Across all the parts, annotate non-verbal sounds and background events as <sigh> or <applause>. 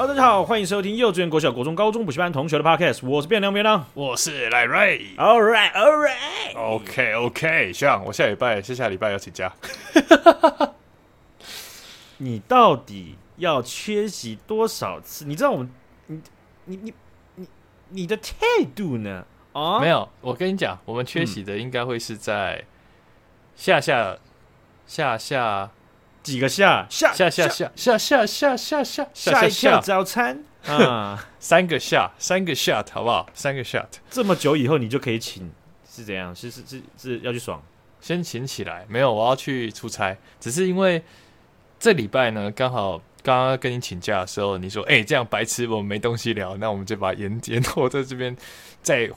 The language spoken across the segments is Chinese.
哈喽，大家好，欢迎收听幼稚园、国小、国中、高中补习班同学的 Podcast，我是变亮变亮，我是赖瑞。All right, all right. OK, OK，像我下礼拜、下下礼拜要请假。<laughs> 你到底要缺席多少次？你知道我们，你、你、你、你、你的态度呢？啊，没有，我跟你讲，我们缺席的应该会是在下下、下下。几个下下下下下下下下下下下早餐啊，<laughs> 三个下三个 shot 好不好？三个 shot，这么久以后你就可以请，是怎样？是是是是要去爽？先请起来，没有，我要去出差。只是因为这礼拜呢，刚好刚刚跟你请假的时候，你说哎、欸，这样白痴，我们没东西聊，那我们就把延延后在这边再。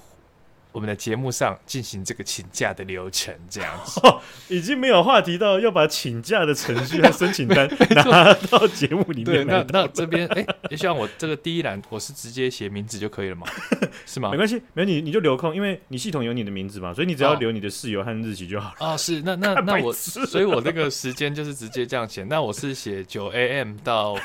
我们的节目上进行这个请假的流程，这样子、哦、<laughs> 已经没有话题到要把请假的程序和申请单拿到节目里面。对，那那这边哎，就像我这个第一栏，我是直接写名字就可以了吗？<laughs> 是吗？没关系，没有你你就留空，因为你系统有你的名字嘛，所以你只要留你的室友和日期就好了。啊、哦哦，是，那那 <laughs> 那我，所以我这个时间就是直接这样写。那我是写九 AM 到。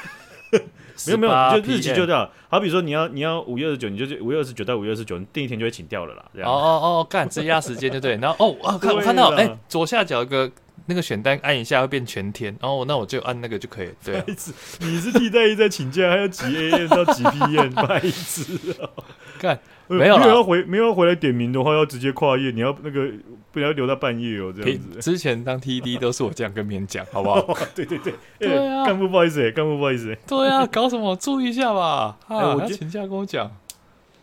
没 <laughs> 有没有，就日期就掉。好比说你要你要五月二十九，你就五月二十九到五月二十九，第一天就会请掉了啦。这样哦哦哦，干增加时间就对。然后哦我，看我看到哎、欸，左下角一个那个选单，按一下会变全天。然后那我就按那个就可以。对、啊，你是替代役在请假，还要几 AM 到几 PM，不好意思啊。干。没有，没有要回，没有要回来点名的话，要直接跨页。你要那个不要留到半夜哦，这样子。之前当 TD 都是我这样跟别人讲，好不好？对 <laughs> 对对，对 <laughs> 啊，干部不好意思，干部不好意思。对啊，搞什么？注意一下吧。哎，我请假跟我讲，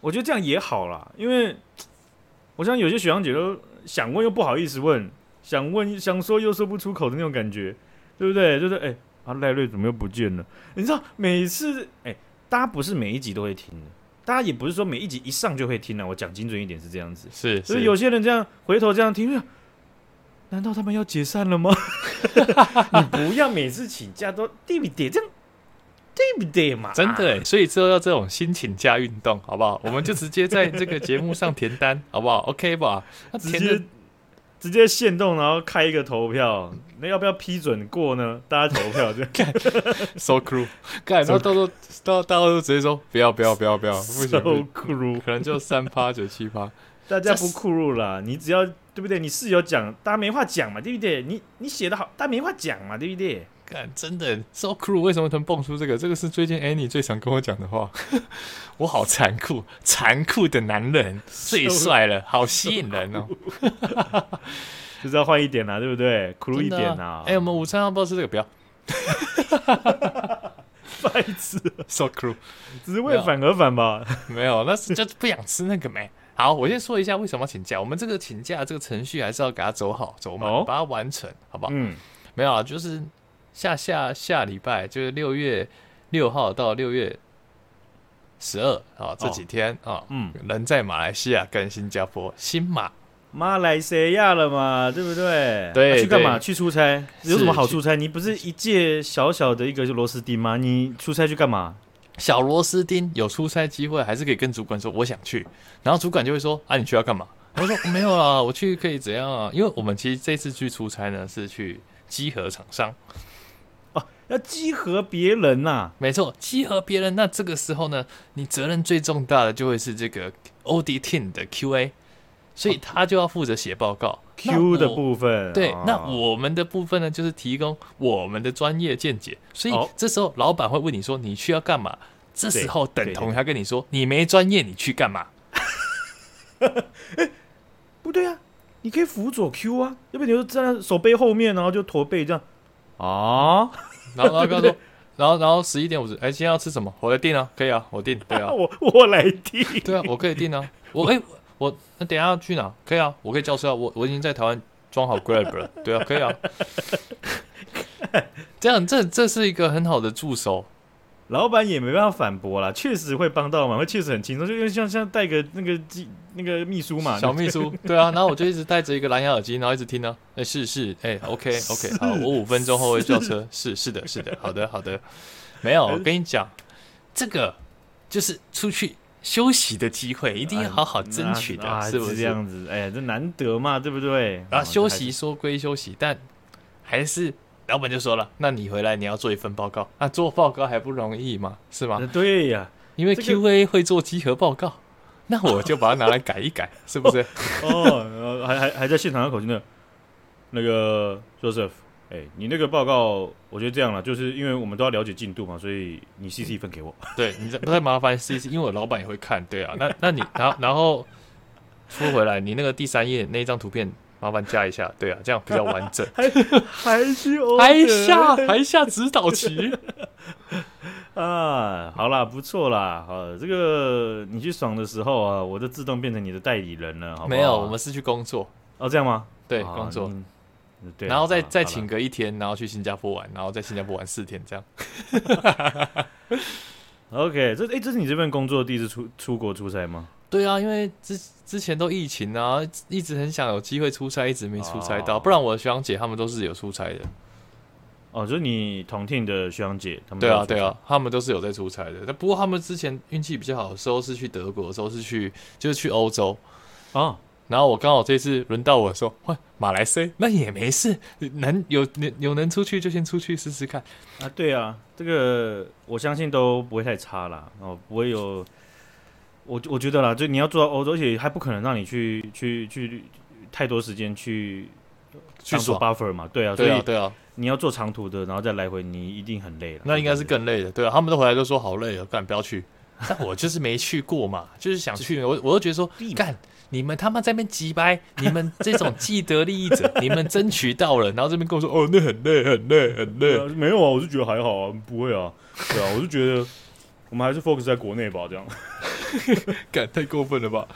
我觉得这样也好啦，因为我想有些学长姐都想问又不好意思问，想问想说又说不出口的那种感觉，对不对？就是哎，啊赖瑞怎么又不见了？你知道每次哎，大家不是每一集都会听的。大家也不是说每一集一上就会听啊，我讲精准一点是这样子，是，所以有些人这样回头这样听，难道他们要解散了吗？<laughs> 你不要每次请假都对不对？这样对不对嘛？真的，所以之后要这种新请假运动，好不好？我们就直接在这个节目上填单，好不好？OK 吧？直接。直接限动，然后开一个投票，那要不要批准过呢？大家投票就 <laughs> 干，so cool，干，然后到时候到大家都直接说不要不要不要不要，<laughs> so cool，可能就三趴九七趴，大家不 cool 啦，你只要对不对？你室友讲，大家没话讲嘛，对不对？你你写的好，大家没话讲嘛，对不对？干，真的 so cool，为什么能蹦出这个？这个是最近 Annie 最常跟我讲的话。<laughs> 我好残酷，残酷的男人最帅了，好吸引人哦。<laughs> 就是要换一点啦，对不对？酷一点啊！哎、欸，我们午餐要不要吃这个？不要。<laughs> 白痴，so cool，只是为反而反吧？没有，那是就不想吃那个没。好，我先说一下为什么要请假。我们这个请假这个程序还是要给他走好走满，哦、把它完成，好不好？嗯，没有啊，就是。下下下礼拜就是六月六号到六月十二啊，这几天啊，嗯，人在马来西亚跟新加坡，新马马来西亚了嘛，对不对？对，啊、去干嘛？去出差？有什么好出差？你不是一介小小的一个螺丝钉吗？你出差去干嘛？小螺丝钉有出差机会，还是可以跟主管说我想去，然后主管就会说啊，你去要干嘛？我说没有啊，我去可以怎样啊？因为我们其实这次去出差呢，是去集合厂商。要集合别人呐、啊，没错，集合别人。那这个时候呢，你责任最重大的就会是这个 audit team 的 QA，所以他就要负责写报告、哦、Q 的部分。对，哦、那我们的部分呢，就是提供我们的专业见解。所以这时候老板会问你说：“你去要干嘛？”这时候等同他跟你说：“你没专业，你去干嘛？”欸、<laughs> 不对啊，你可以辅佐 Q 啊，要不然你就站在手背后面，然后就驼背这样啊。然后，然后 <laughs> 跟他说，然后，然后十一点五十，哎，今天要吃什么？我来订啊，可以啊，我订，对啊，<laughs> 我我来订，对啊，我可以订啊，我哎，我那等下要去哪？可以啊，我可以叫车啊，我我已经在台湾装好 Grab 了，对啊，可以啊，<laughs> 这样这这是一个很好的助手。老板也没办法反驳啦，确实会帮到忙，会确实很轻松，就因为像像带个那个机那个秘书嘛，小秘书，<laughs> 对啊，然后我就一直戴着一个蓝牙耳机，然后一直听呢，哎，是是，哎，OK OK，好，我五分钟后会叫车，是是的，是的，好的好的，没有，<laughs> 我跟你讲，这个就是出去休息的机会，一定要好好争取的，是不是这样子？哎呀，这难得嘛，对不对？啊，休息说归休息，但还是。老板就说了，那你回来你要做一份报告，那做报告还不容易吗？是吗？对呀，因为 QA 会做集合报告，<laughs> 那我就把它拿来改一改，<laughs> 是不是？哦，还还还在现场的口气呢，那个 Joseph。哎、欸，你那个报告，我觉得这样了，就是因为我们都要了解进度嘛，所以你 CC 一份给我。<laughs> 对，你再不太麻烦 CC，因为我老板也会看。对啊，那那你然后然后说回来，你那个第三页那一张图片，麻烦加一下。对啊，这样比较完整。<laughs> 还还是 <laughs> 还下还下指导棋 <laughs> 啊，好啦，不错啦，好，这个你去爽的时候啊，我就自动变成你的代理人了，好不好？没有，我们是去工作。哦，这样吗？对，啊、工作。对，然后再再请个一天，然后去新加坡玩，然后在新加坡玩四天，这样。OK，这哎，这是你这份工作第一次出出国出差吗？对啊，因为之之前都疫情啊，一直很想有机会出差，一直没出差到。不然我的学长姐他们都是有出差的。哦，就是你同 team 的学长姐他们。对啊，对啊，他们都是有在出差的。但不过他们之前运气比较好的时候是去德国的时候是去就是去欧洲啊。然后我刚好这次轮到我说，换马来西亚那也没事，能有能有能出去就先出去试试看啊。对啊，这个我相信都不会太差啦。哦，不会有。我我觉得啦，就你要做到欧洲，而且还不可能让你去去去太多时间去去做 buffer 嘛。对啊，对啊，对啊。你要做长途的，然后再来回，你一定很累了。那应该是更累的，对啊。他们都回来都说好累啊，干不要去。但我就是没去过嘛，就是想去。我我都觉得说干。你们他妈在那边急掰，你们这种既得利益者，你们争取到了，然后这边跟我说哦，那很累，很累，很累。啊、没有啊，我是觉得还好啊，不会啊，对啊，我是觉得我们还是 focus 在国内吧，这样。<laughs> 干太过分了吧？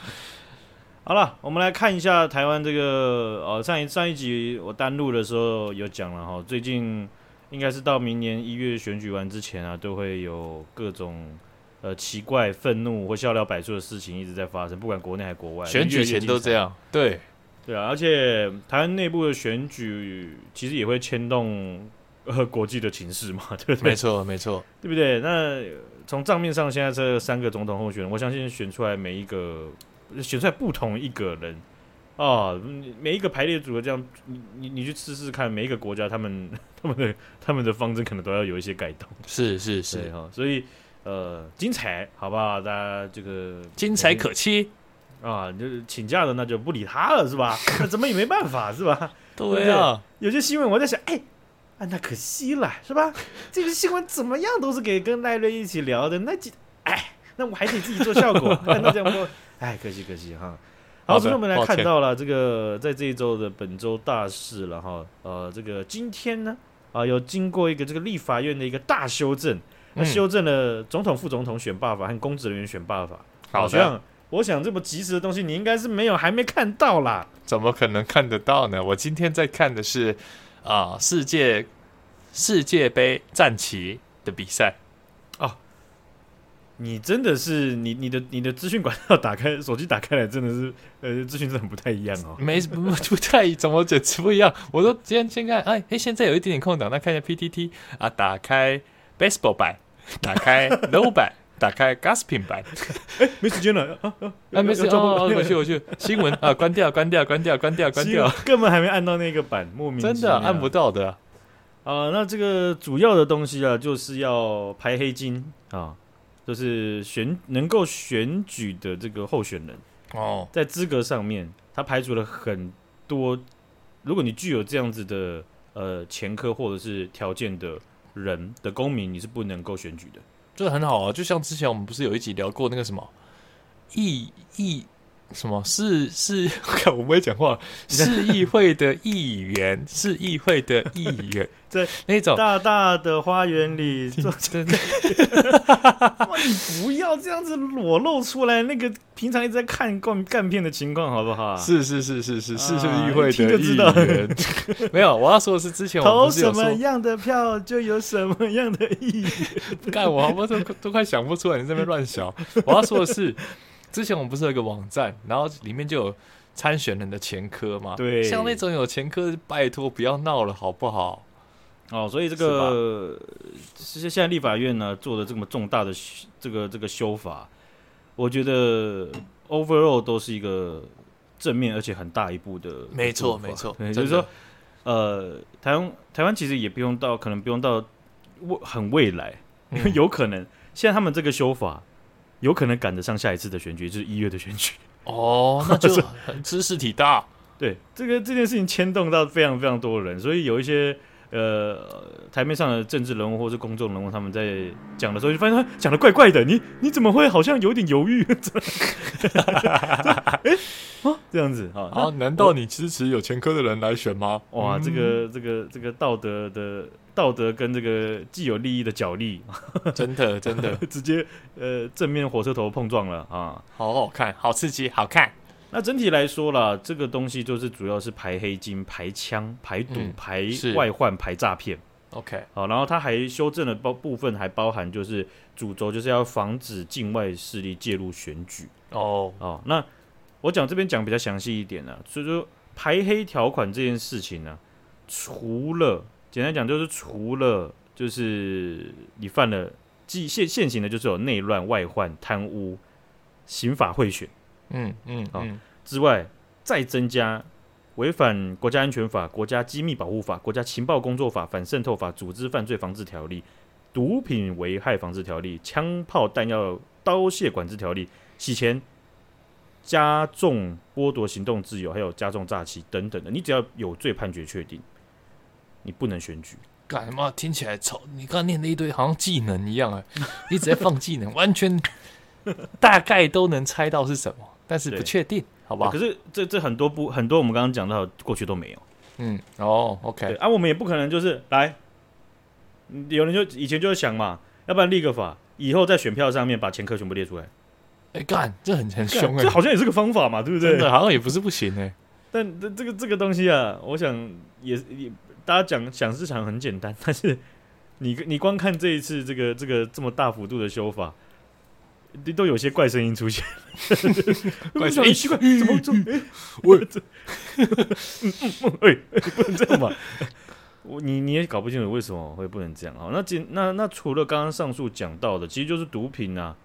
好了，我们来看一下台湾这个呃，上一上一集我单录的时候有讲了哈，最近应该是到明年一月选举完之前啊，都会有各种。呃，奇怪、愤怒或笑料百出的事情一直在发生，不管国内还是国外，选举前都这样。对，对啊，而且台湾内部的选举其实也会牵动呃国际的情势嘛，<laughs> 对不对？没错，没错，对不对？那从账面上，现在这三个总统候选人，我相信选出来每一个选出来不同一个人啊，每一个排列组合这样，你你你去试试看，每一个国家他们 <laughs> 他们的他们的方针可能都要有一些改动。是是是哈，所以。呃，精彩，好不好？大家这个精彩可期啊！就是请假的，那就不理他了，是吧？<laughs> 那怎么也没办法，是吧？对啊，有些新闻我在想，哎，啊，那可惜了，是吧？这个新闻怎么样都是给跟赖瑞一起聊的，那几，哎，那我还得自己做效果，<laughs> 看到这样说，哎，可惜可惜哈。好，所以我们来看到了这个在这一周的本周大事了哈。呃，这个今天呢，啊，有经过一个这个立法院的一个大修正。那修正了总统、副总统选罢法和公职人员选罢法。好像我想这么及时的东西，你应该是没有还没看到啦。怎么可能看得到呢？我今天在看的是啊、呃，世界世界杯战旗的比赛。哦，你真的是你你的你的资讯管道打开，手机打开来，真的是呃，资讯真的很不太一样哦。没不不太怎么简直不一样。我说今天先看，哎哎，现在有一点点空档，那看一下 PTT 啊，打开。Baseball 版，打开 Low 版，打开 Gossiping 版。哎，没时间了啊啊！啊，没时间哦，我去我去。新闻啊，关掉关掉关掉关掉关掉，根本还没按到那个版，莫名真的按不到的。啊，那这个主要的东西啊，就是要排黑金啊，就是选能够选举的这个候选人哦，在资格上面，他排除了很多，如果你具有这样子的呃前科或者是条件的。人的公民你是不能够选举的，这很好啊。就像之前我们不是有一集聊过那个什么意义什么是是，<laughs> 看我不会讲话，<laughs> 市议会的议员，<laughs> 市议会的议员，在那种大大的花园里做真的，你不要这样子裸露出来，那个平常一直在看干干片的情况，好不好？是是是是是是，市议会的议员，没有，我要说的是之前我投什么样的票就有什么样的议员，干我好不都都快想不出来，你这边乱想。我要说的是。之前我们不是有一个网站，然后里面就有参选人的前科嘛？对，像那种有前科，拜托不要闹了，好不好？哦，所以这个其实现在立法院呢做的这么重大的这个这个修法，我觉得 overall 都是一个正面而且很大一步的。没错，没错，对，就是说呃，台湾台湾其实也不用到，可能不用到未很未来，因为有可能现在他们这个修法，有可能赶得上下一次的选举，就是一月的选举。哦，那就 <laughs> 很知识体大。对，这个这件事情牵动到非常非常多的人，所以有一些。呃，台面上的政治人物或是公众人物，他们在讲的时候，就发现他讲的怪怪的。你你怎么会好像有点犹豫？哎，哦，这样子啊？啊，难道你支持有前科的人来选吗？哇，这个这个这个道德的道德跟这个既有利益的角力，<laughs> 真的真的直接呃正面火车头碰撞了啊！好好看，好刺激，好看。那整体来说啦，这个东西就是主要是排黑金、排枪、排毒、嗯、排外患、排诈骗。OK，好，然后它还修正了包部分，还包含就是主轴就是要防止境外势力介入选举。哦哦，那我讲这边讲比较详细一点呢，所以说排黑条款这件事情呢，除了简单讲就是除了就是你犯了既现现行的，就是有内乱、外患、贪污、刑法贿选。嗯嗯啊、哦，之外再增加违反国家安全法、国家机密保护法、国家情报工作法、反渗透法、组织犯罪防治条例、毒品危害防治条例、枪炮弹药刀械管制条例、洗钱、加重剥夺行动自由，还有加重诈欺等等的，你只要有罪判决确定，你不能选举。干什么？听起来丑？你刚刚念的一堆好像技能一样啊，<laughs> 一直在放技能，完全 <laughs> 大概都能猜到是什么。但是不确定，好不好？可是这这很多不很多，我们刚刚讲到过去都没有。嗯，哦，OK。啊，我们也不可能就是来，有人就以前就会想嘛，要不然立个法，以后在选票上面把前科全部列出来。哎、欸，干，这很很凶哎、欸，这好像也是个方法嘛，对不对？真的好像也不是不行哎、欸。但这这个这个东西啊，我想也也大家讲想市场很简单，<laughs> 但是你你光看这一次这个这个这么大幅度的修法。都有些怪声音出现，<laughs> 怪声音奇怪，怎么怎么？<laughs> 哎，我这，嗯哎，不能这样嘛？我你你也搞不清楚为什么会不能这样啊？那今那那除了刚刚上述讲到的，其实就是毒品啊，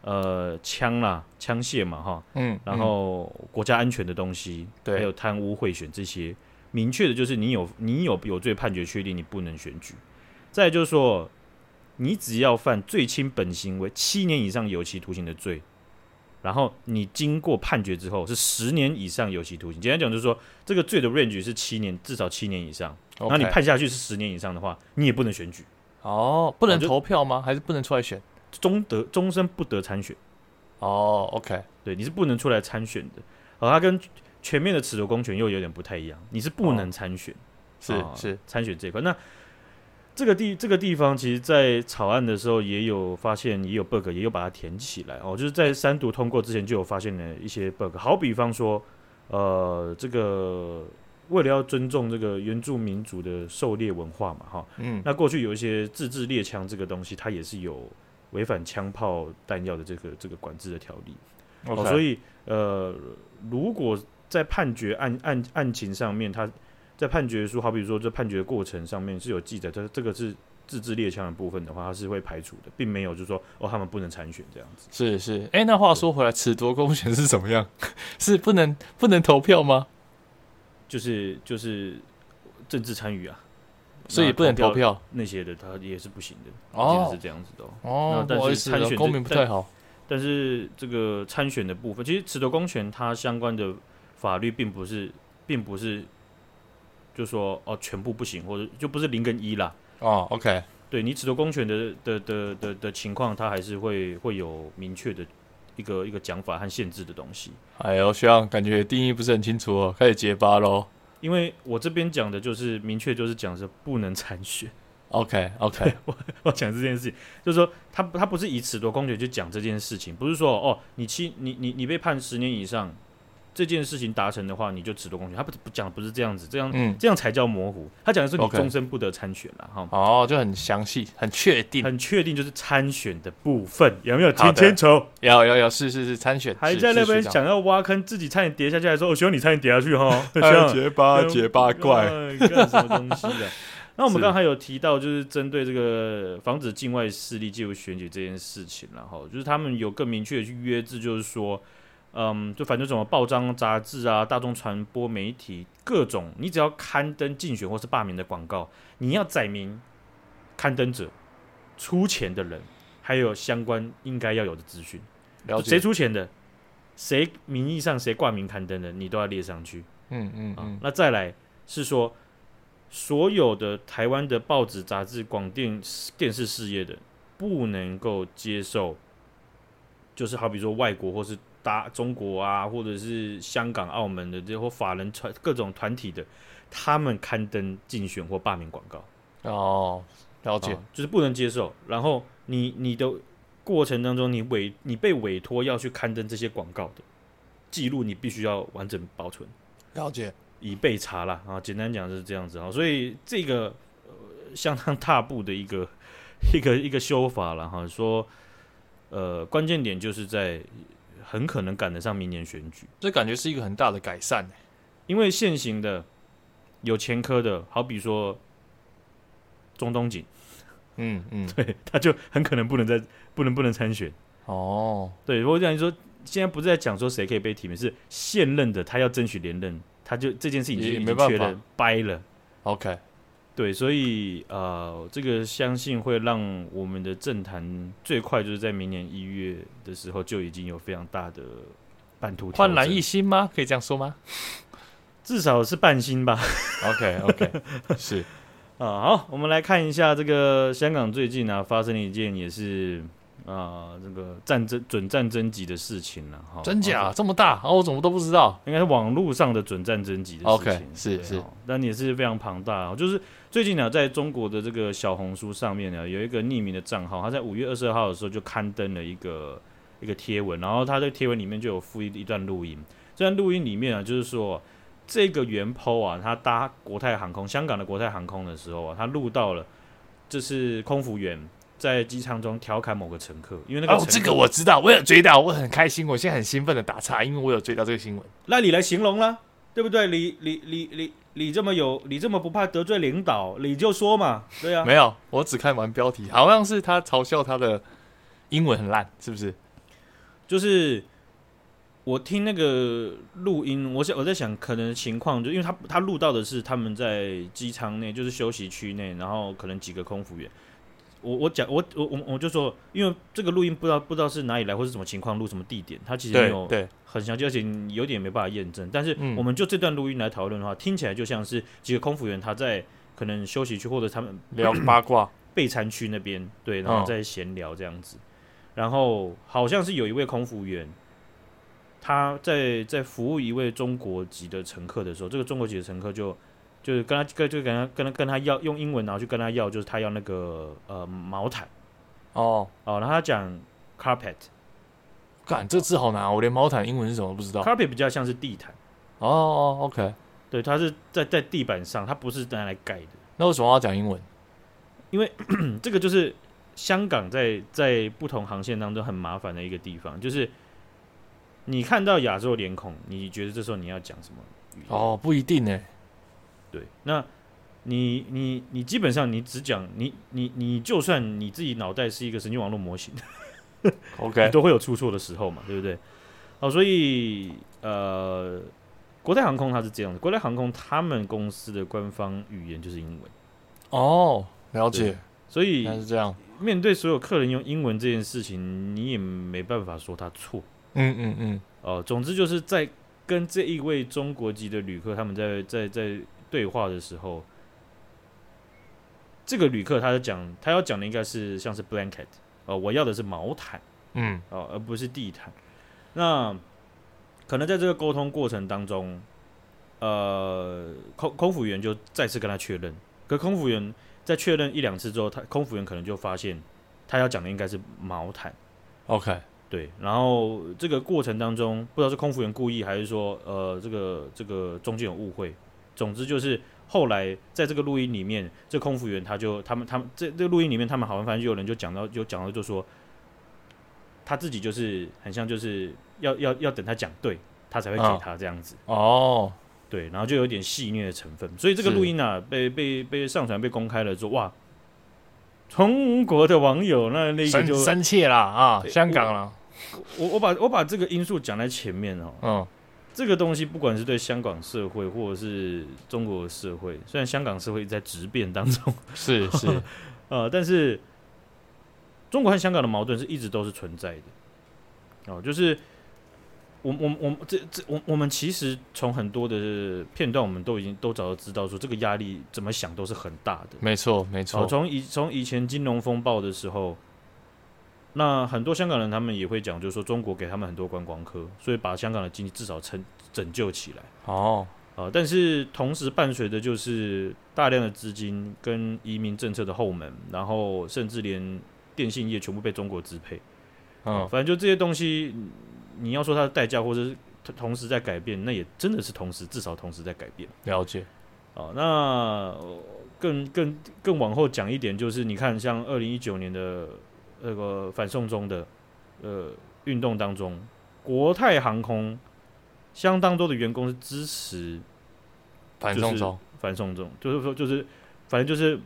呃，枪啦，枪械嘛，哈，嗯，然后国家安全的东西，对，还有贪污贿选这些，明确的就是你有你有有罪判决确定，你不能选举。再就是说。你只要犯最轻本行为七年以上有期徒刑的罪，然后你经过判决之后是十年以上有期徒刑。简单讲就是说，这个罪的 range 是七年，至少七年以上。那.你判下去是十年以上的话，你也不能选举。哦，不能投票吗？还是不能出来选？终得终身不得参选。哦，OK，对，你是不能出来参选的。哦，他跟全面的褫夺公权又有点不太一样。你是不能参选，哦、是是参选这一块。那这个地这个地方，其实，在草案的时候也有发现，也有 bug，也有把它填起来哦。就是在三读通过之前就有发现了一些 bug。好比方说，呃，这个为了要尊重这个原住民族的狩猎文化嘛，哈，嗯，那过去有一些自制猎枪这个东西，它也是有违反枪炮弹药的这个这个管制的条例。哦，所以呃，如果在判决案案案情上面，他在判决书，好比说这判决过程上面是有记载，这这个是自制猎枪的部分的话，他是会排除的，并没有就是说哦，他们不能参选这样子。是是，哎、欸，那话说回来，褫夺公权是怎么样？是不能不能投票吗？就是就是政治参与啊，所以不能投票那些的，他也是不行的。哦，是这样子的哦。但是参选公民不太好。但是这个参选的部分，其实褫夺公权它相关的法律并不是，并不是。就说哦，全部不行，或者就不是零跟一啦。哦，OK，对你褫夺公权的的的的的情况，它还是会会有明确的一个一个讲法和限制的东西。哎呦，学长感觉定义不是很清楚哦，开始结巴喽。因为我这边讲的就是明确，就是讲是不能参选。Okay. <laughs> 我我讲这件事情，就是说他他不是以褫夺公权去讲这件事情，不是说哦，你七你你你被判十年以上。这件事情达成的话，你就褫夺公权。他不不讲的不是这样子，这样、嗯、这样才叫模糊。他讲的是你终身不得参选了哈。哦，就很详细，很确定，很确定就是参选的部分有没有听清楚？有有有，是是是参选。还在那边想要挖坑，自己差点跌下去，还说我希望你差点跌下去哈。<laughs> 结巴结巴怪，干什么东西的？那我们刚才有提到，就是针对这个防止境外势力介入选举这件事情，然后就是他们有更明确的去约制，就是说。嗯，就反正什么报章、杂志啊、大众传播媒体各种，你只要刊登竞选或是罢免的广告，你要载明刊登者、出钱的人，还有相关应该要有的资讯。了解。谁出钱的，谁名义上谁挂名刊登的，你都要列上去。嗯嗯嗯、啊。那再来是说，所有的台湾的报纸、杂志、广电电视事业的，不能够接受，就是好比说外国或是。大中国啊，或者是香港、澳门的这或法人团各种团体的，他们刊登竞选或罢免广告哦，了解、哦，就是不能接受。然后你你的过程当中，你委你被委托要去刊登这些广告的记录，你必须要完整保存，了解，以备查了。啊。简单讲就是这样子啊，所以这个、呃、相当踏步的一个一个一个修法了哈。说呃，关键点就是在。很可能赶得上明年选举，这感觉是一个很大的改善。因为现行的有前科的，好比说中东锦，嗯嗯，<laughs> 对，他就很可能不能再不能不能参选。哦，对，如果这样说，现在不是在讲说谁可以被提名，是现任的他要争取连任，他就这件事情已经没办法掰了。OK。对，所以呃，这个相信会让我们的政坛最快就是在明年一月的时候就已经有非常大的版图焕然一新吗？可以这样说吗？<laughs> 至少是半新吧。OK OK，<laughs> 是啊，好，我们来看一下这个香港最近啊发生了一件也是。啊，这个战争准战争级的事情了，哈，真假这么大？哦，我怎么都不知道？应该是网络上的准战争级的事情，okay, 是是，但也是非常庞大。就是最近呢，在中国的这个小红书上面呢，有一个匿名的账号，他在五月二十二号的时候就刊登了一个一个贴文，然后他在贴文里面就有附一一段录音。这段录音里面啊，就是说这个原 PO 啊，他搭国泰航空香港的国泰航空的时候啊，他录到了，这是空服员。在机舱中调侃某个乘客，因为那个哦，这个我知道，我有追到，我很开心，我现在很兴奋的打岔，因为我有追到这个新闻。那你来形容啦，对不对？你你你你你这么有，你这么不怕得罪领导，你就说嘛，对啊。没有，我只看完标题，好像是他嘲笑他的英文很烂，是不是？就是我听那个录音，我想我在想，可能情况就因为他他录到的是他们在机舱内，就是休息区内，然后可能几个空服员。我我讲我我我我就说，因为这个录音不知道不知道是哪里来或是什么情况录什么地点，它其实没有很详细，而且有点没办法验证。但是我们就这段录音来讨论的话，听起来就像是几个空服员他在可能休息区或者他们聊八卦 <clears throat> 备餐区那边对，然后在闲聊这样子。然后好像是有一位空服员，他在在服务一位中国籍的乘客的时候，这个中国籍的乘客就。就是跟他跟就跟他跟他跟他要用英文，然后去跟他要，就是他要那个呃毛毯哦哦，然后他讲 carpet，干这字好难，我连毛毯英文是什么都不知道。carpet 比较像是地毯哦哦，OK，对，它是在在地板上，它不是拿来盖的。那为什么要讲英文？因为 <clears throat> 这个就是香港在在不同航线当中很麻烦的一个地方，就是你看到亚洲脸孔，你觉得这时候你要讲什么语言？哦，不一定呢。对，那你你你基本上你只讲你你你就算你自己脑袋是一个神经网络模型，<laughs> OK，都会有出错的时候嘛，对不对？好，所以呃，国泰航空它是这样的，国泰航空他们公司的官方语言就是英文。哦，了解。所以是这样，面对所有客人用英文这件事情，你也没办法说他错。嗯嗯嗯。哦、呃，总之就是在跟这一位中国籍的旅客，他们在在在。对话的时候，这个旅客他就讲，他要讲的应该是像是 blanket 呃，我要的是毛毯，嗯，哦，而不是地毯。那可能在这个沟通过程当中，呃，空空服员就再次跟他确认，可空服员在确认一两次之后，他空服员可能就发现他要讲的应该是毛毯。OK，对，然后这个过程当中，不知道是空服员故意还是说，呃，这个这个中间有误会。总之就是，后来在这个录音里面，这空服员他就他们他们这这个录音里面，他们好像反正就有人就讲到，就讲到就说，他自己就是很像就是要要要等他讲对，他才会给他这样子哦，对，然后就有点戏谑的成分，所以这个录音啊被被被上传被公开了之后，哇，中国的网友那那个就生气了啊，香港了，我我把我把这个因素讲在前面哦。嗯。这个东西不管是对香港社会，或者是中国社会，虽然香港社会在质变当中，是是，<laughs> 呃，但是中国和香港的矛盾是一直都是存在的。哦，就是我我我这这我我们其实从很多的片段，我们都已经都早就知道说，这个压力怎么想都是很大的。没错没错，从以从以前金融风暴的时候。那很多香港人他们也会讲，就是说中国给他们很多观光客，所以把香港的经济至少撑拯救起来。哦，啊，但是同时伴随的就是大量的资金跟移民政策的后门，然后甚至连电信业全部被中国支配。嗯、哦，反正就这些东西，你要说它的代价，或者是同时在改变，那也真的是同时，至少同时在改变。了解。啊，那更更更往后讲一点，就是你看，像二零一九年的。那个反送中的呃运动当中，国泰航空相当多的员工是支持反送中，反送中就是说就是反正就是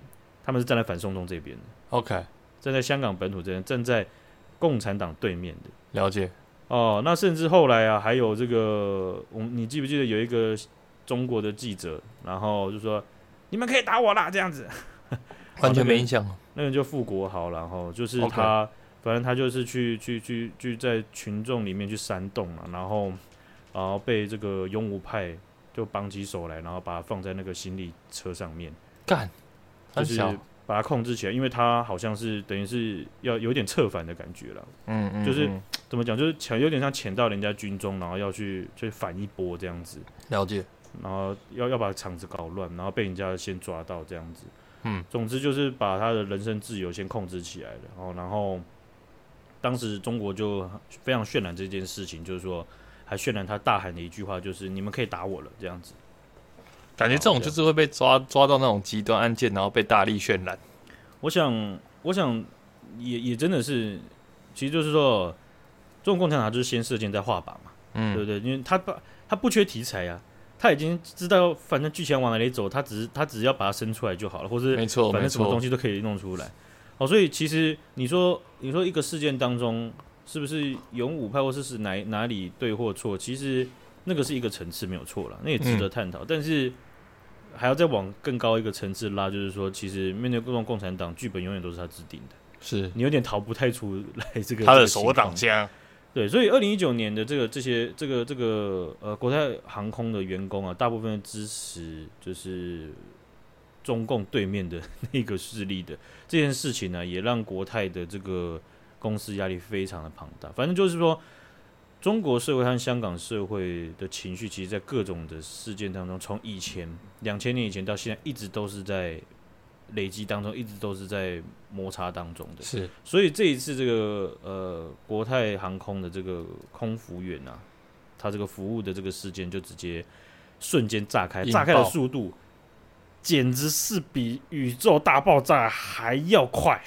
他们是站在反送中这边的。OK，站在香港本土这边，站在共产党对面的。了解哦，那甚至后来啊，还有这个，我你记不记得有一个中国的记者，然后就说你们可以打我啦，这样子。完全没印象。那个就傅国豪，然后就是他，Okay. 反正他就是去去去去在群众里面去煽动嘛，然后然后被这个拥武派就绑起手来，然后把他放在那个行李车上面干，就是把他控制起来，因为他好像是等于是要有点策反的感觉了，嗯，嗯嗯，就是怎么讲，就是潜有点像潜到人家军中，然后要去去反一波这样子，了解，然后要要把场子搞乱，然后被人家先抓到这样子。嗯，总之就是把他的人身自由先控制起来了，然后，然后当时中国就非常渲染这件事情，就是说还渲染他大喊的一句话，就是你们可以打我了，这样子。感觉这种就是会被抓抓到那种极端案件，然后被大力渲染。我想，我想也也真的是，其实就是说，中国共产党就是先射箭再画靶嘛，嗯，对不对？因为他不他不缺题材呀、啊。他已经知道，反正剧情往哪里走，他只是他只是要把它生出来就好了，或是没错，反正什么东西都可以弄出来。哦，所以其实你说你说一个事件当中是不是勇武派，或是是哪哪里对或错，其实那个是一个层次没有错了，那也值得探讨。嗯、但是还要再往更高一个层次拉，就是说，其实面对各种共产党，剧本永远都是他制定的，是你有点逃不太出来这个他的手党枪。对，所以二零一九年的这个这些这个这个呃国泰航空的员工啊，大部分支持就是中共对面的 <laughs> 那个势力的这件事情呢，也让国泰的这个公司压力非常的庞大。反正就是说，中国社会和香港社会的情绪，其实，在各种的事件当中，从以前两千年以前到现在，一直都是在。累积当中一直都是在摩擦当中的，是，所以这一次这个呃国泰航空的这个空服员啊，他这个服务的这个事件就直接瞬间炸开，炸开的速度简直是比宇宙大爆炸还要快，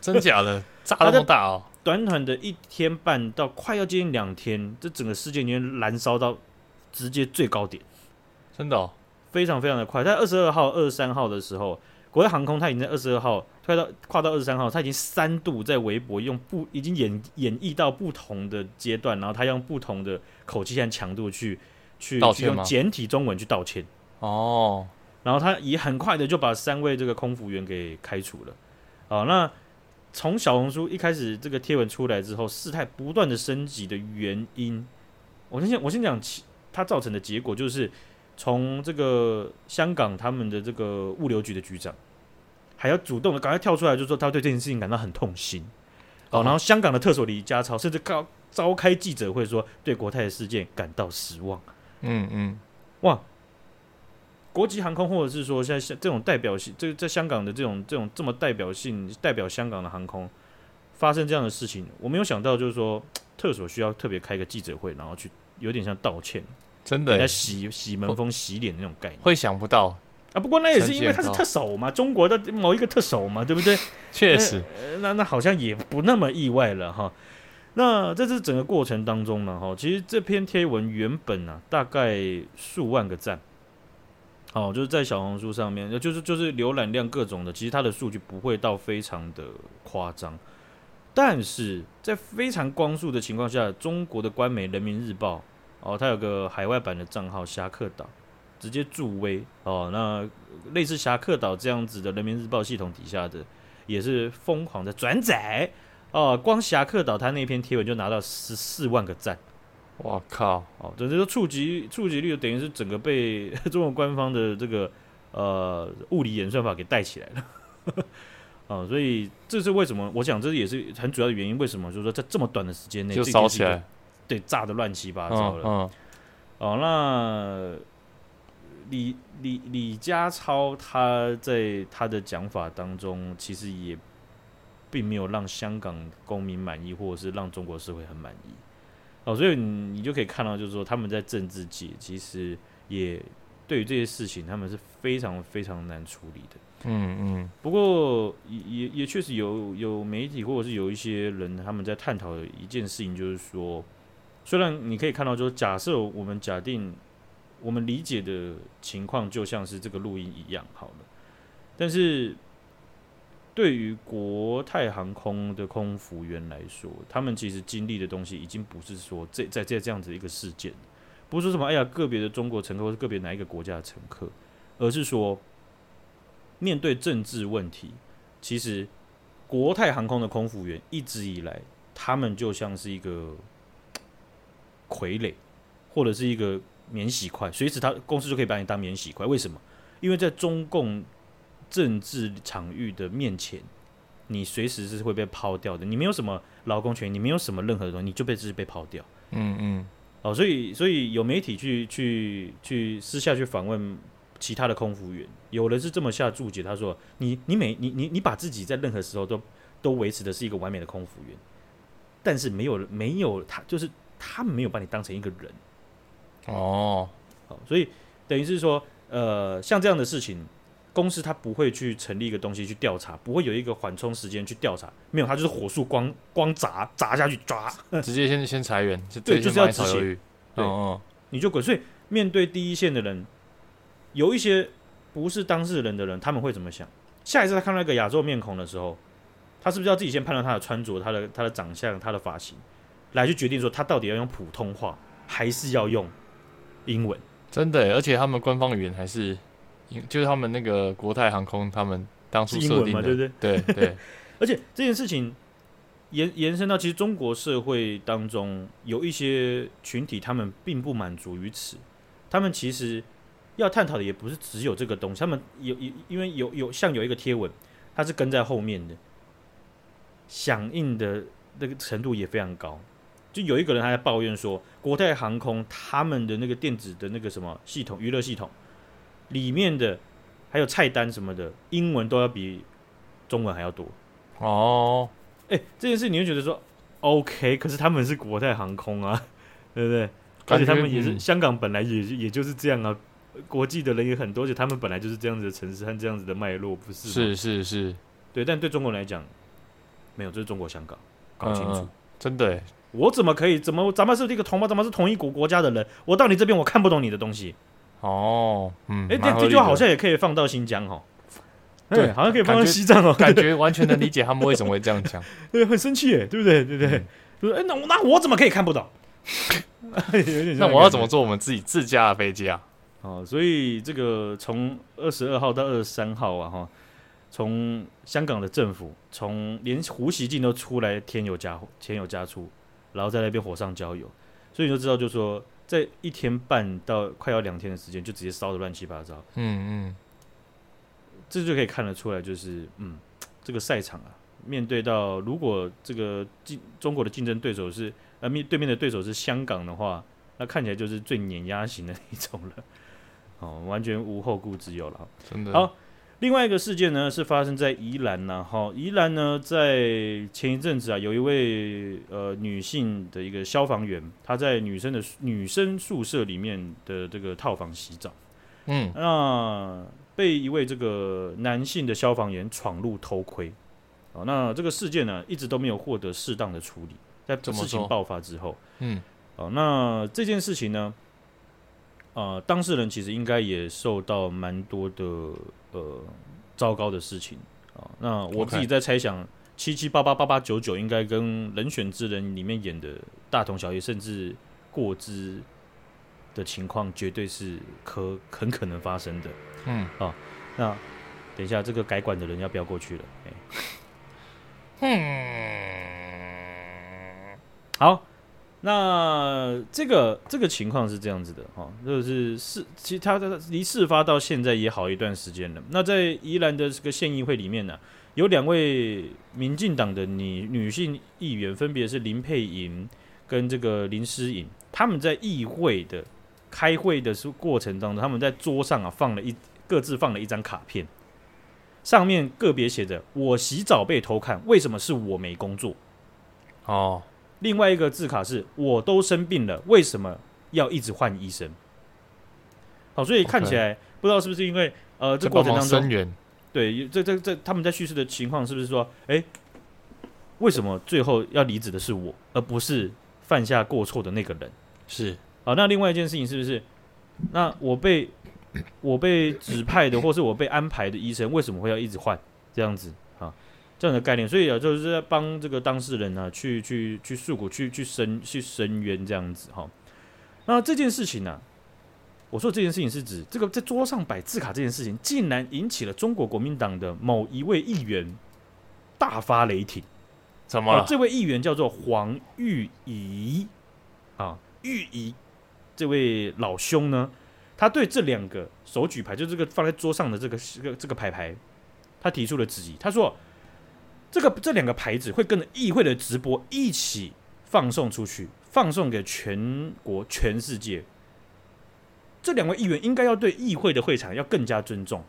真假的？<laughs> 炸那么大哦！短短的一天半到快要接近两天，这整个事件已经燃烧到直接最高点，真的哦，非常非常的快。在二十二号、二十三号的时候。国泰航空，它已经在二十二号快到跨到二十三号，它已经三度在微博用不已经演演绎到不同的阶段，然后它用不同的口气和强度去去用简体中文去道歉哦，然后他也很快的就把三位这个空服员给开除了。哦，那从小红书一开始这个贴文出来之后，事态不断的升级的原因，我先我先讲其它造成的结果就是。从这个香港他们的这个物流局的局长，还要主动的赶快跳出来，就说他对这件事情感到很痛心。哦，然后香港的特首李家超甚至召召开记者会说，对国泰的事件感到失望。嗯嗯，哇，国际航空或者是说现在像这种代表性，这个在香港的这种这种这么代表性代表香港的航空发生这样的事情，我没有想到就是说特首需要特别开个记者会，然后去有点像道歉。真的，洗洗门风、洗脸的那种概念，会想不到啊。不过那也是因为他是特首嘛，中国的某一个特首嘛，对不对？<laughs> 确实，那那好像也不那么意外了哈。那在这整个过程当中呢，哈，其实这篇贴文原本啊，大概数万个赞，哦，就是在小红书上面，就是就是浏览量各种的，其实它的数据不会到非常的夸张。但是在非常光速的情况下，中国的官媒《人民日报》哦，他有个海外版的账号“侠客岛”，直接助威哦。那类似“侠客岛”这样子的《人民日报》系统底下的，也是疯狂的转载哦。光“侠客岛”他那篇贴文就拿到十四万个赞。我靠！哦，等于说触及触及率等于是整个被 <laughs> 中国官方的这个呃物理演算法给带起来了。啊、哦，所以这是为什么？我想这也是很主要的原因。为什么？就是说在这么短的时间内就烧起来，对，炸的乱七八糟了。嗯。嗯哦，那李李李家超他在他的讲法当中，其实也并没有让香港公民满意，或者是让中国社会很满意。哦，所以你你就可以看到，就是说他们在政治界其实也对于这些事情，他们是非常非常难处理的。嗯嗯。不过也也也确实有有媒体或者是有一些人他们在探讨的一件事情，就是说，虽然你可以看到，就是假设我们假定我们理解的情况就像是这个录音一样好了，但是。对于国泰航空的空服员来说，他们其实经历的东西已经不是说这在这这样子一个事件，不是说什么哎呀个别的中国乘客或是个别哪一个国家的乘客，而是说面对政治问题，其实国泰航空的空服员一直以来，他们就像是一个傀儡，或者是一个免洗块，随时他公司就可以把你当免洗块。为什么？因为在中共。政治场域的面前，你随时是会被抛掉的。你没有什么劳工权，你没有什么任何的东西，你就被直接被抛掉。嗯嗯。哦，所以所以有媒体去去去私下去访问其他的空服员，有人是这么下注解，他说：“你你每你你你把自己在任何时候都都维持的是一个完美的空服员，但是没有没有他就是他们没有把你当成一个人。”哦，好，所以等于是说，呃，像这样的事情。公司他不会去成立一个东西去调查，不会有一个缓冲时间去调查，没有，他就是火速光 <laughs> 光砸砸下去抓，直接先先裁员，对，就是要执行，对，哦，你就滚。所以面对第一线的人，有一些不是当事人的人，他们会怎么想？下一次他看到一个亚洲面孔的时候，他是不是要自己先判断他的穿着、他的他的长相、他的发型，来去决定说他到底要用普通话还是要用英文？真的，而且他们官方语言还是。就是他们那个国泰航空，他们当初设定的，对不对？对对。<laughs> 而且这件事情延延伸到，其实中国社会当中有一些群体，他们并不满足于此。他们其实要探讨的也不是只有这个东西。他们有有因为有有像有一个贴文，它是跟在后面的，响应的那个程度也非常高。就有一个人还在抱怨说，国泰航空他们的那个电子的那个什么系统，娱乐系统。里面的还有菜单什么的，英文都要比中文还要多哦。哎、欸，这件事你会觉得说 OK，可是他们是国泰航空啊，<laughs> 对不对？而且他们也是香港本来也也就是这样啊，国际的人也很多，而且他们本来就是这样子的城市和这样子的脉络，不是？是是是，对。但对中国人来讲，没有，这是中国香港，搞清楚。嗯嗯、真的，我怎么可以？怎么咱们是一个同胞？咱们是同一国国家的人？我到你这边，我看不懂你的东西。哦，嗯，哎、欸，这这句话好像也可以放到新疆哦，对，欸、好像可以放到西藏哦，<laughs> 感觉完全能理解他们为什么会这样讲，对，<laughs> 很生气耶，对不对？对不对？就是哎，那那我怎么可以看不懂？<laughs> 那我要怎么坐我们自己自家的飞机啊？哦，所以这个从二十二号到二十三号啊，哈，从香港的政府，从连胡锡进都出来添油加添油加醋，然后在那边火上浇油，所以你就知道，就是说。在一天半到快要两天的时间，就直接烧的乱七八糟。嗯嗯，这就可以看得出来，就是嗯，这个赛场啊，面对到如果这个竞中国的竞争对手是呃面对面的对手是香港的话，那看起来就是最碾压型的一种了。哦，完全无后顾之忧了。真的好。另外一个事件呢，是发生在宜兰呐，哈，宜兰呢，在前一阵子啊，有一位呃女性的一个消防员，她在女生的女生宿舍里面的这个套房洗澡，嗯，那被一位这个男性的消防员闯入偷窥，哦，那这个事件呢，一直都没有获得适当的处理，在事情爆发之后，嗯，哦，那这件事情呢？呃，当事人其实应该也受到蛮多的呃糟糕的事情。那我自己在猜想七七八八八八九九应该跟《人选之人》里面演的大同小异，甚至过之的情况，绝对是可很可能发生的。嗯，啊，那等一下这个改管的人要不要过去了？嗯，好，那这个这个情况是这样子的哈，就是事其他的离事发到现在也好一段时间了。那在宜兰的这个县议会里面呢、有两位民进党的女女性议员，分别是林佩莹跟这个林诗颖，他们在议会的开会的过程当中，他们在桌上啊放了一各自放了一张卡片。上面个别写着“我洗澡被偷看，为什么是我没工作？”哦，另外一个字卡是“我都生病了，为什么要一直换医生？”好，所以看起来.不知道是不是因为呃，这过程当中，对，这这这他们在叙事的情况是不是说，哎，为什么最后要离职的是我，而不是犯下过错的那个人？是，好，那另外一件事情是不是，那我被。<coughs> 我被指派的，或是我被安排的医生，为什么会要一直换这样子啊？这样的概念，所以啊，就是在帮这个当事人呢、啊，去去去诉苦，去去申去申冤这样子哈。那这件事情呢、啊，我说这件事情是指这个在桌上摆字卡这件事情，竟然引起了中国国民党的某一位议员大发雷霆。怎么了？这位议员叫做黄玉仪啊，玉仪这位老兄呢？他对这两个手举牌，就这个放在桌上的这个这个这个牌牌，他提出了质疑。他说：“这个这两个牌子会跟着议会的直播一起放送出去，放送给全国全世界。这两位议员应该要对议会的会场要更加尊重。”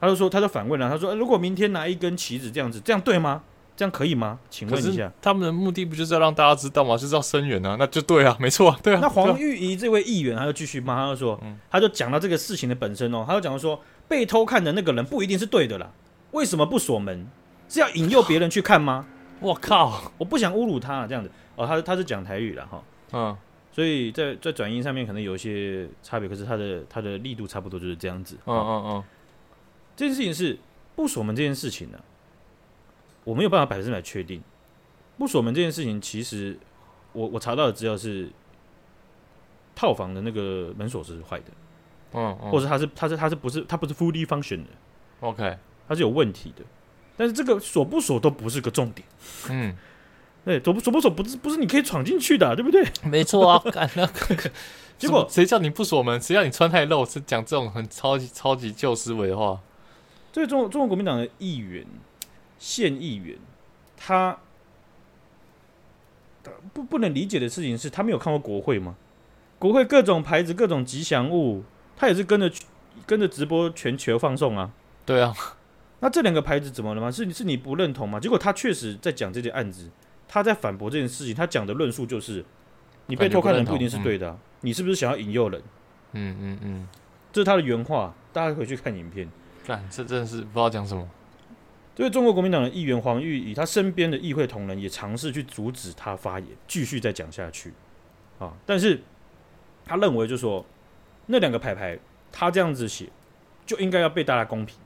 他就说：“他就反问了，他说：‘如果明天拿一根旗子这样子，这样对吗？’”这样可以吗？请问一下，他们的目的不就是要让大家知道吗？就是要声援啊，那就对啊，没错啊，对啊。那黄玉仪这位议员，他就继续骂，他就说，嗯、他就讲到这个事情的本身哦，他就讲说，被偷看的那个人不一定是对的啦，为什么不锁门？是要引诱别人去看吗？我靠，我不想侮辱他、啊、这样子。哦，他他是讲台语了哈，嗯，所以在在转音上面可能有一些差别，可是他的他的力度差不多就是这样子，嗯嗯嗯，这件事情是不锁门这件事情呢、啊。我没有办法百分之百确定，不锁门这件事情，其实我我查到的资料是，套房的那个门锁是坏的，嗯，嗯，或者它是它是它是不是它不是 fully function 的，OK，它是有问题的，但是这个锁不锁都不是个重点，嗯，对，锁不锁不锁不是不是你可以闯进去的、啊，对不对？没错啊，<laughs> 那 <laughs> 结果谁叫你不锁门，谁叫你穿太露，是讲这种很超级超级旧思维的话，这个中中国国民党的议员。县议员，他不不能理解的事情是他没有看过国会吗？国会各种牌子、各种吉祥物，他也是跟着跟着直播全球放送啊。对啊，那这两个牌子怎么了吗？是是你不认同吗？结果他确实在讲这件案子，他在反驳这件事情。他讲的论述就是，你被偷看的人不一定是对的、你是不是想要引诱人？嗯嗯嗯，这是他的原话，大家可以去看影片。看，这真的是不知道讲什么。这位中国国民党的议员黄玉以，他身边的议会同仁也尝试去阻止他发言，继续再讲下去，啊，但是他认为就是说那两个牌牌，他这样子写就应该要被大家公平，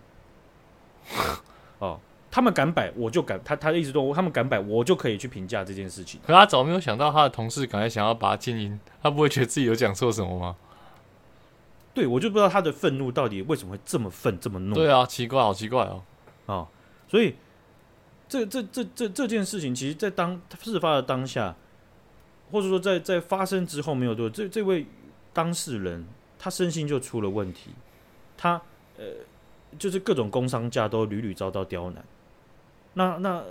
<laughs> 哦，他们敢摆，我就敢，他他的意思说，他们敢摆，我就可以去评价这件事情。可他早没有想到，他的同事赶快想要把他静音，他不会觉得自己有讲错什么吗？对，我就不知道他的愤怒到底为什么会这么愤，这么怒。对啊，奇怪，好奇怪哦，啊。所以，这这这这这件事情，其实，在当事发的当下，或者说在在发生之后没有多久，这这位当事人他身心就出了问题，他呃，就是各种工伤假都屡屡遭到刁难，那那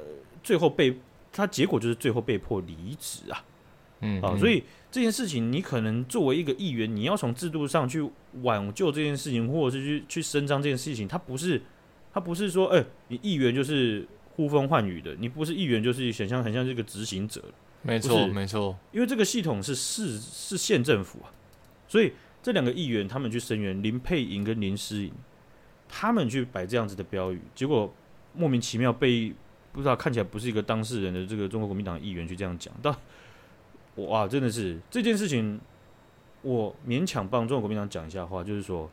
最后被他结果就是最后被迫离职啊，嗯，啊，所以这件事情，你可能作为一个议员，你要从制度上去挽救这件事情，或者是去去伸张这件事情，他不是。他不是说，哎、欸，你议员就是呼风唤雨的，你不是议员就是想象很像这个执行者。没错，没错，因为这个系统是市是县政府啊，所以这两个议员他们去声援林佩莹跟林诗颖，他们去摆这样子的标语，结果莫名其妙被不知道看起来不是一个当事人的这个中国国民党议员去这样讲，但哇，真的是这件事情，我勉强帮中国国民党讲一下话，就是说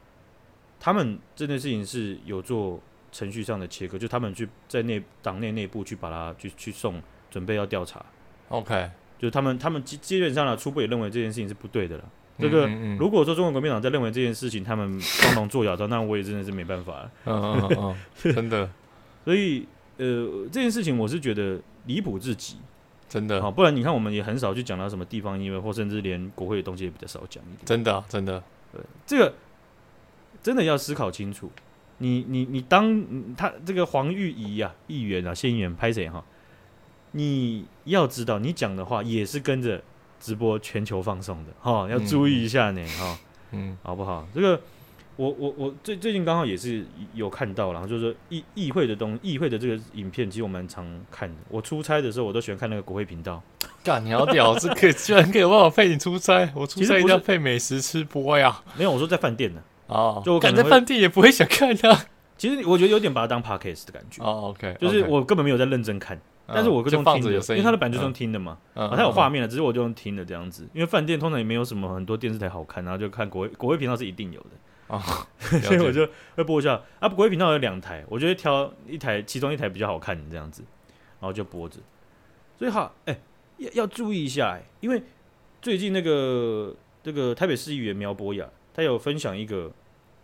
他们这件事情是有做。程序上的切割，就他们去在内党内内部去把它去去送，准备要调查。OK，就是他们他们基基本上呢，初步也认为这件事情是不对的了。这个嗯嗯嗯如果说中国国民党在认为这件事情他们帮忙作妖，那我也真的是没办法了。嗯嗯嗯嗯，真的，<laughs> 所以呃，这件事情我是觉得离谱至极。真的，好，不然你看我们也很少去讲到什么地方音乐，或甚至连国会的东西也比较少讲一点。真的，真的，对，这个真的要思考清楚。你你你当他这个黄玉仪呀，议员啊，县议员拍谁哈？你要知道，你讲的话也是跟着直播全球放送的哈，要注意一下呢哈，嗯，好不好？这个我我我最最近刚好也是有看到，然后就是说议议会的东议会的这个影片，其实我蛮常看的。我出差的时候，我都喜欢看那个国会频道。干，你好屌，这可以 <laughs> 居然可以帮我配你出差，我出差一定要配美食吃播呀。没有，我说在饭店呢。哦，就我赶在饭店也不会想看的。其实我觉得有点把它当 podcast 的感觉。哦，OK，就是我根本没有在认真看，但是我就放着因为它的版就是用听的嘛。啊，它有画面的，只是我就用听的这样子。因为饭店通常也没有什么很多电视台好看，然后就看国国会频道是一定有的 <laughs> 啊，所以我就会播一下。啊，国会频道有两台，我就会挑一台，其中一台比较好看的这样子，然后就播着。所以好，哎，要要注意一下，哎，因为最近那个这个台北市议员苗博雅，他有分享一个。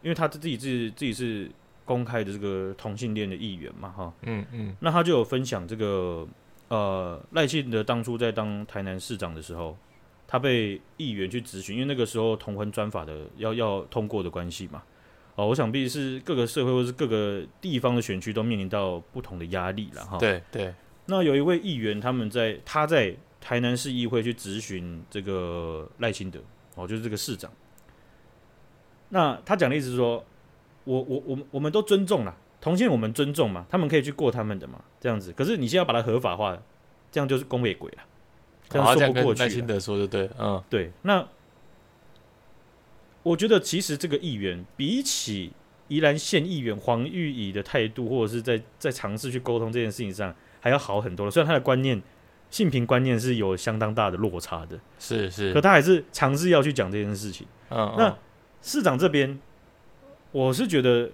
因为他自己自自己是公开的这个同性恋的议员嘛，哈，嗯嗯，那他就有分享这个呃赖清德当初在当台南市长的时候，他被议员去咨询，因为那个时候同婚专法的要要通过的关系嘛，哦，我想必是各个社会或是各个地方的选区都面临到不同的压力了，哈，对对。那有一位议员，他们在他在台南市议会去质询这个赖清德，哦，就是这个市长。那他讲的意思是说，我我我们我们都尊重啦，同性我们尊重嘛，他们可以去过他们的嘛，这样子。可是你现在要把它合法化，这样就是公卫鬼了，这样说不过去。耐心的说就对，嗯，对。那我觉得其实这个议员比起宜兰县议员黄玉仪的态度，或者是在在尝试去沟通这件事情上，还要好很多了。虽然他的观念性平观念是有相当大的落差的，是是，可他还是尝试要去讲这件事情。嗯，嗯，那。市长这边，我是觉得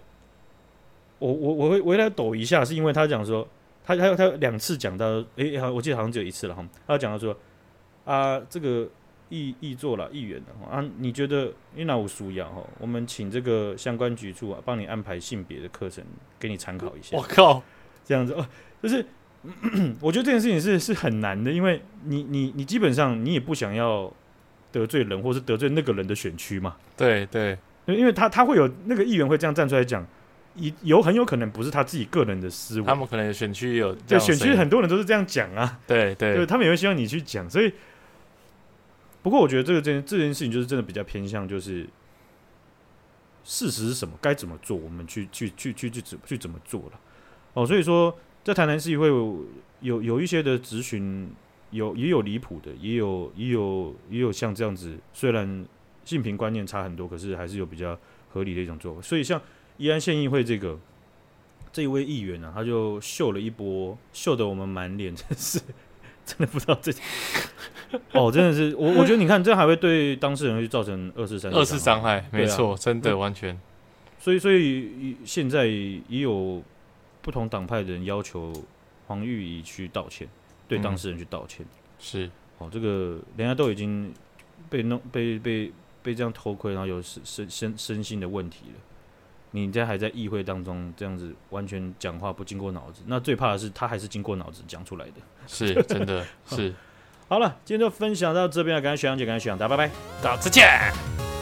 我，我我我会为他抖一下，是因为他讲说，他他他两次讲到，诶、欸，好，我记得好像只有一次了哈。他讲到说，啊，这个议议座了议员的啊，你觉得你哪有需要哈？我们请这个相关局处啊，帮你安排性别的课程，给你参考一下。我靠，这样子哦，就是 <clears throat> 我觉得这件事情是是很难的，因为你你你基本上你也不想要。得罪人，或是得罪那个人的选区嘛？对对，因为他他会有那个议员会这样站出来讲，有很有可能不是他自己个人的思维，他们可能选区有对选区很多人都是这样讲啊，对对，对他们也会希望你去讲，所以不过我觉得这个这件这件事情就是真的比较偏向就是事实是什么，该怎么做，我们去去去去去怎去怎么做了哦，所以说在台南市议会有有，有一些的咨询。有也有离谱的，也有也有也有像这样子，虽然性平观念差很多，可是还是有比较合理的一种做法。所以像宜安县议会这个这一位议员呢、啊，他就秀了一波，秀得我们满脸，真是 <laughs> 真的不知道这 <laughs> 哦，真的是我我觉得你看，这还会对当事人会造成二次伤二次伤害，没错，啊、真的完全。所以所以现在也有不同党派的人要求黄玉仪去道歉。对当事人去道歉、嗯、是哦，这个人家都已经被弄被被被这样偷窥，然后有身身身身心的问题了。你现在还在议会当中这样子完全讲话不经过脑子，那最怕的是他还是经过脑子讲出来的，是真的 <laughs> 是。好了，今天就分享到这边了，感谢学长姐，感谢学长，大家拜拜，大家再见。